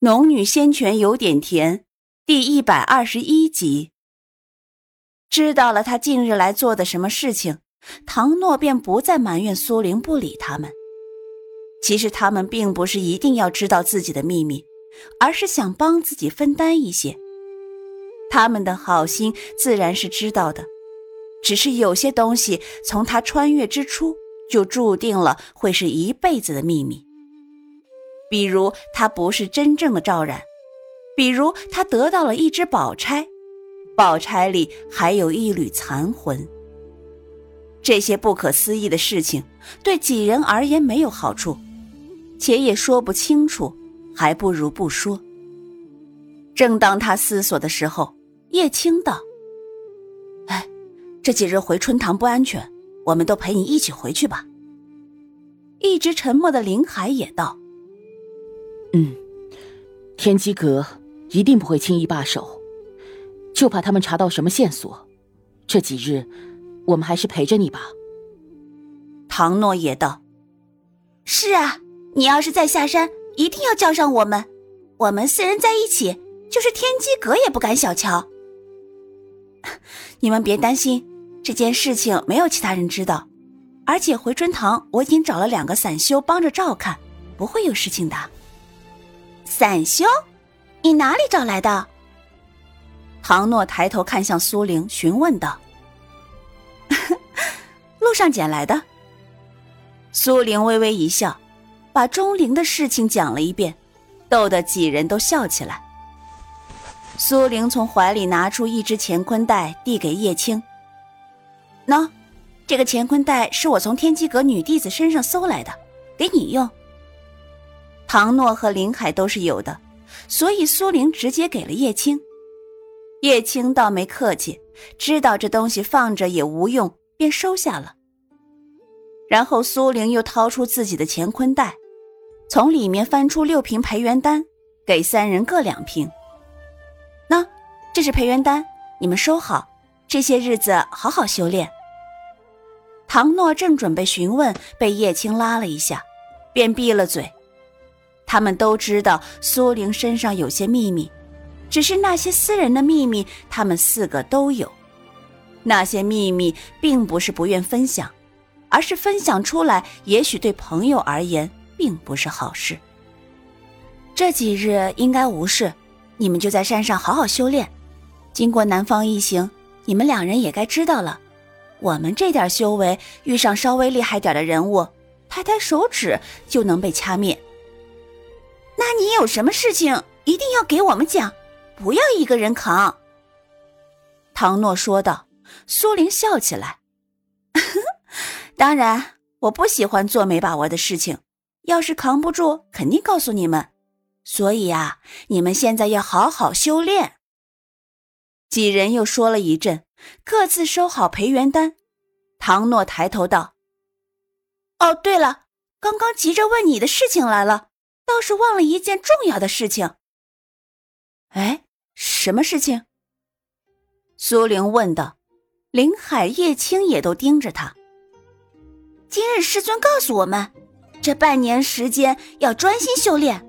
农女仙泉有点甜，第一百二十一集。知道了他近日来做的什么事情，唐诺便不再埋怨苏玲不理他们。其实他们并不是一定要知道自己的秘密，而是想帮自己分担一些。他们的好心自然是知道的，只是有些东西从他穿越之初就注定了会是一辈子的秘密。比如他不是真正的赵冉，比如他得到了一只宝钗，宝钗里还有一缕残魂。这些不可思议的事情对几人而言没有好处，且也说不清楚，还不如不说。正当他思索的时候，叶青道：“哎，这几日回春堂不安全，我们都陪你一起回去吧。”一直沉默的林海也道。嗯，天机阁一定不会轻易罢手，就怕他们查到什么线索。这几日，我们还是陪着你吧。唐诺也道：“是啊，你要是再下山，一定要叫上我们。我们四人在一起，就是天机阁也不敢小瞧。你们别担心，这件事情没有其他人知道，而且回春堂我已经找了两个散修帮着照看，不会有事情的。”散修，你哪里找来的？唐诺抬头看向苏玲，询问道：“ 路上捡来的。”苏玲微微一笑，把钟灵的事情讲了一遍，逗得几人都笑起来。苏玲从怀里拿出一只乾坤袋，递给叶青：“喏，这个乾坤袋是我从天机阁女弟子身上搜来的，给你用。”唐诺和林海都是有的，所以苏玲直接给了叶青。叶青倒没客气，知道这东西放着也无用，便收下了。然后苏玲又掏出自己的乾坤袋，从里面翻出六瓶培元丹，给三人各两瓶。那这是培元丹，你们收好，这些日子好好修炼。唐诺正准备询问，被叶青拉了一下，便闭了嘴。他们都知道苏玲身上有些秘密，只是那些私人的秘密，他们四个都有。那些秘密并不是不愿分享，而是分享出来，也许对朋友而言并不是好事。这几日应该无事，你们就在山上好好修炼。经过南方一行，你们两人也该知道了，我们这点修为，遇上稍微厉害点的人物，抬抬手指就能被掐灭。那你有什么事情一定要给我们讲，不要一个人扛。”唐诺说道。苏玲笑起来：“ 当然，我不喜欢做没把握的事情。要是扛不住，肯定告诉你们。所以啊，你们现在要好好修炼。”几人又说了一阵，各自收好培元丹。唐诺抬头道：“哦，对了，刚刚急着问你的事情来了。”倒是忘了一件重要的事情。哎，什么事情？苏玲问道。林海、叶青也都盯着他。今日师尊告诉我们，这半年时间要专心修炼。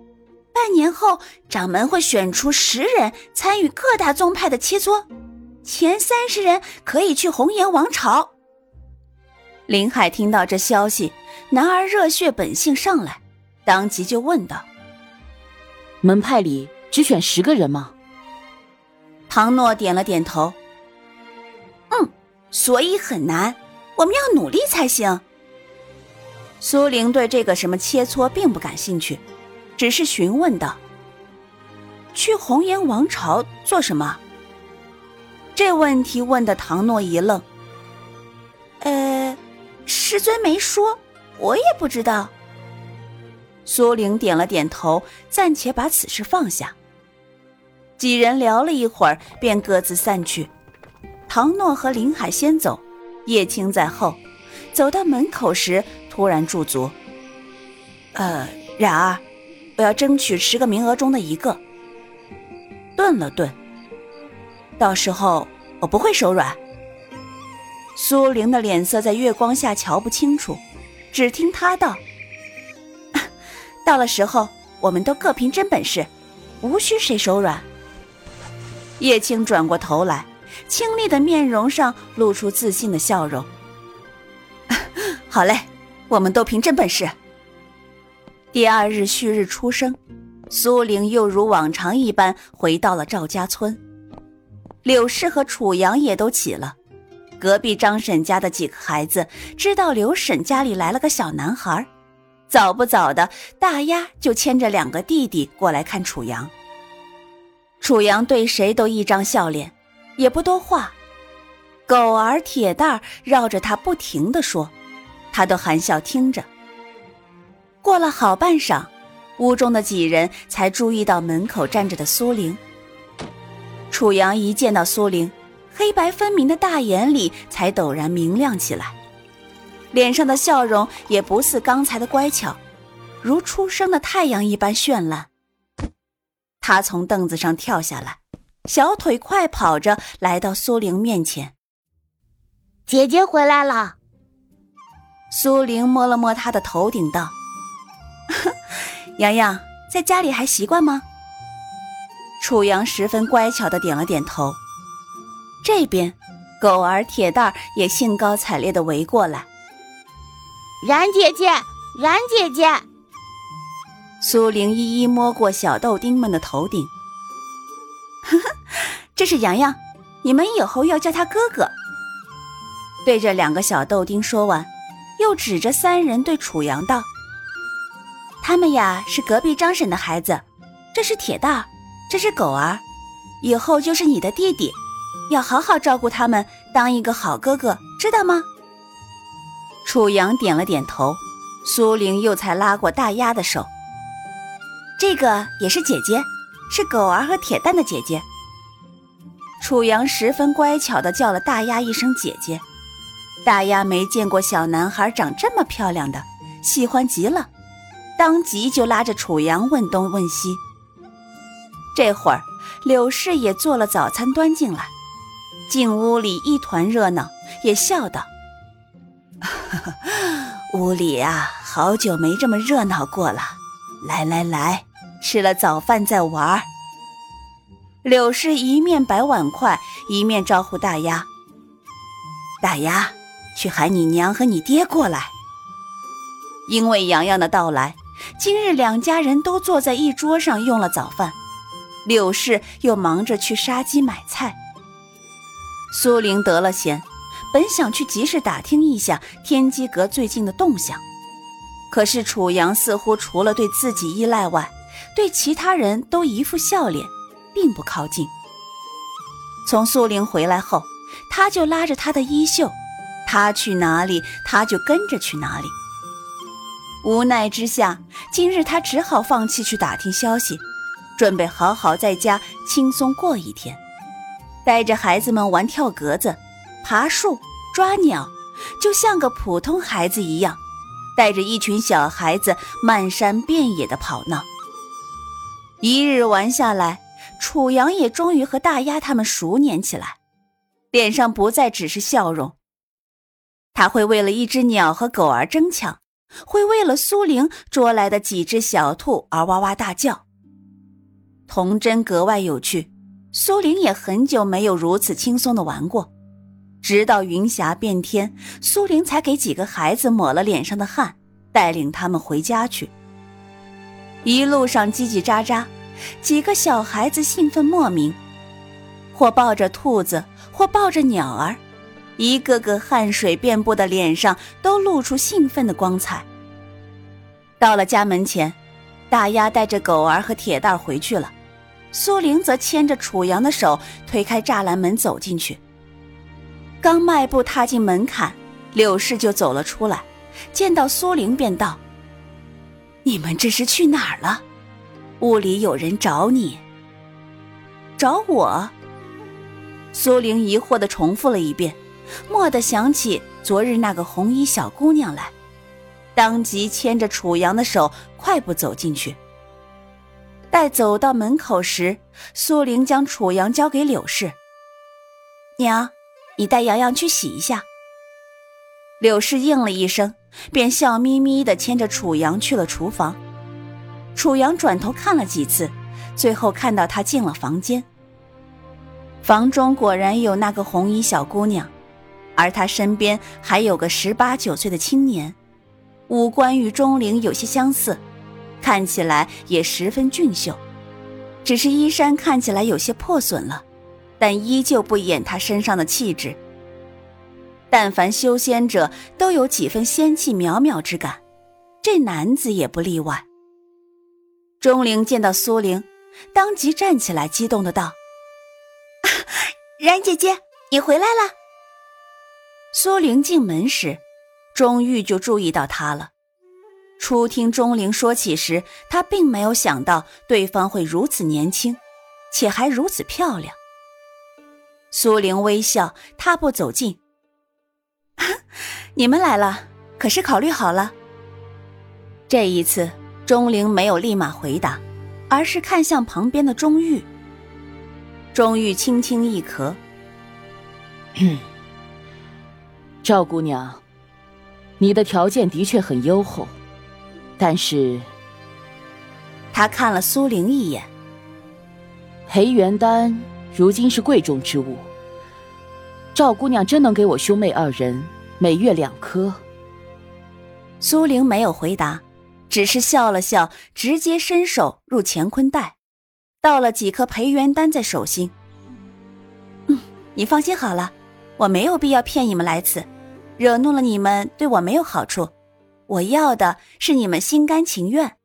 半年后，掌门会选出十人参与各大宗派的切磋，前三十人可以去红颜王朝。林海听到这消息，男儿热血本性上来。当即就问道：“门派里只选十个人吗？”唐诺点了点头。“嗯，所以很难，我们要努力才行。”苏玲对这个什么切磋并不感兴趣，只是询问道：“去红颜王朝做什么？”这问题问的唐诺一愣。“呃，师尊没说，我也不知道。”苏玲点了点头，暂且把此事放下。几人聊了一会儿，便各自散去。唐诺和林海先走，叶青在后。走到门口时，突然驻足：“呃，冉儿，我要争取十个名额中的一个。”顿了顿，到时候我不会手软。苏玲的脸色在月光下瞧不清楚，只听他道。到了时候，我们都各凭真本事，无需谁手软。叶青转过头来，清丽的面容上露出自信的笑容。好嘞，我们都凭真本事。第二日旭日初升，苏玲又如往常一般回到了赵家村。柳氏和楚阳也都起了。隔壁张婶家的几个孩子知道刘婶家里来了个小男孩，早不早的大丫就牵着两个弟弟过来看楚阳。楚阳对谁都一张笑脸，也不多话。狗儿铁蛋儿绕着他不停的说，他都含笑听着。过了好半晌，屋中的几人才注意到门口站着的苏玲。楚阳一见到苏玲，黑白分明的大眼里才陡然明亮起来，脸上的笑容也不似刚才的乖巧，如初升的太阳一般绚烂。他从凳子上跳下来，小腿快跑着来到苏玲面前。姐姐回来了。苏玲摸了摸他的头顶，道：“洋洋，在家里还习惯吗？”楚阳十分乖巧的点了点头。这边，狗儿铁蛋儿也兴高采烈的围过来。然姐姐，然姐姐。苏玲一一摸过小豆丁们的头顶，呵呵，这是洋洋，你们以后要叫他哥哥。对着两个小豆丁说完，又指着三人对楚阳道：“他们呀是隔壁张婶的孩子，这是铁蛋，这是狗儿，以后就是你的弟弟，要好好照顾他们，当一个好哥哥，知道吗？”楚阳点了点头，苏玲又才拉过大丫的手。这个也是姐姐，是狗儿和铁蛋的姐姐。楚阳十分乖巧的叫了大丫一声姐姐，大丫没见过小男孩长这么漂亮的，喜欢极了，当即就拉着楚阳问东问西。这会儿柳氏也做了早餐端进来，进屋里一团热闹，也笑道：“ 屋里啊，好久没这么热闹过了，来来来。”吃了早饭再玩。柳氏一面摆碗筷，一面招呼大丫：“大丫，去喊你娘和你爹过来。”因为洋洋的到来，今日两家人都坐在一桌上用了早饭。柳氏又忙着去杀鸡买菜。苏玲得了闲，本想去集市打听一下天机阁最近的动向，可是楚阳似乎除了对自己依赖外，对其他人都一副笑脸，并不靠近。从苏玲回来后，他就拉着她的衣袖，她去哪里，他就跟着去哪里。无奈之下，今日他只好放弃去打听消息，准备好好在家轻松过一天，带着孩子们玩跳格子、爬树、抓鸟，就像个普通孩子一样，带着一群小孩子漫山遍野的跑闹。一日玩下来，楚阳也终于和大丫他们熟稔起来，脸上不再只是笑容。他会为了一只鸟和狗儿争抢，会为了苏玲捉来的几只小兔而哇哇大叫。童真格外有趣，苏玲也很久没有如此轻松的玩过。直到云霞变天，苏玲才给几个孩子抹了脸上的汗，带领他们回家去。一路上叽叽喳喳，几个小孩子兴奋莫名，或抱着兔子，或抱着鸟儿，一个个汗水遍布的脸上都露出兴奋的光彩。到了家门前，大丫带着狗儿和铁蛋回去了，苏玲则牵着楚阳的手推开栅栏门走进去。刚迈步踏进门槛，柳氏就走了出来，见到苏玲便道。你们这是去哪儿了？屋里有人找你。找我？苏玲疑惑的重复了一遍，蓦地想起昨日那个红衣小姑娘来，当即牵着楚阳的手快步走进去。待走到门口时，苏玲将楚阳交给柳氏：“娘，你带洋洋去洗一下。”柳氏应了一声。便笑眯眯地牵着楚阳去了厨房。楚阳转头看了几次，最后看到他进了房间。房中果然有那个红衣小姑娘，而她身边还有个十八九岁的青年，五官与钟灵有些相似，看起来也十分俊秀，只是衣衫看起来有些破损了，但依旧不掩他身上的气质。但凡修仙者都有几分仙气渺渺之感，这男子也不例外。钟灵见到苏玲，当即站起来，激动的道。然姐姐，你回来了。苏玲进门时，钟玉就注意到她了。初听钟灵说起时，她并没有想到对方会如此年轻，且还如此漂亮。苏玲微笑，踏步走近。你们来了，可是考虑好了？这一次，钟灵没有立马回答，而是看向旁边的钟玉。钟玉轻轻一咳：“赵姑娘，你的条件的确很优厚，但是……”他看了苏玲一眼。裴元丹如今是贵重之物，赵姑娘真能给我兄妹二人每月两颗？苏玲没有回答，只是笑了笑，直接伸手入乾坤袋。倒了几颗培元丹在手心。嗯，你放心好了，我没有必要骗你们来此，惹怒了你们对我没有好处。我要的是你们心甘情愿。